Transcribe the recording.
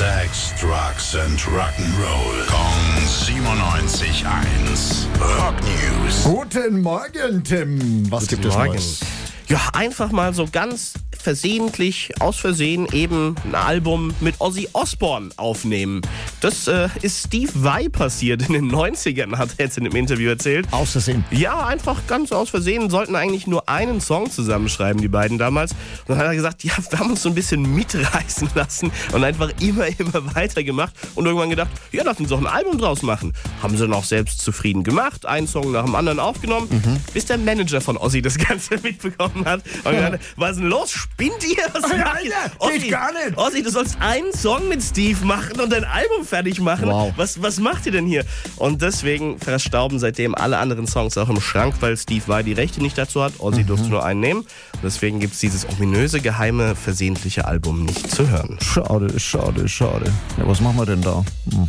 Sex, Drugs and Rock'n'Roll. Kong 97.1. Rock News. Guten Morgen, Tim. Was gibt es Morgen. Neues? Ja, einfach mal so ganz versehentlich, aus Versehen eben ein Album mit Ozzy Osbourne aufnehmen. Das äh, ist Steve Vai passiert in den 90ern, hat er jetzt in dem Interview erzählt. Aus Versehen. Ja, einfach ganz aus Versehen. Sollten eigentlich nur einen Song zusammenschreiben, die beiden damals. Und dann hat er gesagt, ja, wir haben uns so ein bisschen mitreißen lassen und einfach immer, immer weiter gemacht und irgendwann gedacht, ja, lass uns doch ein Album draus machen. Haben sie noch selbst zufrieden gemacht, einen Song nach dem anderen aufgenommen, bis der Manager von Ozzy das Ganze mitbekommen hat. Und gesagt, was ist denn los? Spinnt ihr? Was Alter, macht ihr? geht Ozzy, gar nicht. Ozzy, du sollst einen Song mit Steve machen und ein Album fertig machen. Wow. Was, was macht ihr denn hier? Und deswegen verstauben seitdem alle anderen Songs auch im Schrank, weil Steve Vai die Rechte nicht dazu hat. Ozzy durfte nur einen nehmen. Und deswegen gibt es dieses ominöse, geheime, versehentliche Album nicht zu hören. Schade, schade, schade. Ja, was machen wir denn da? Hm.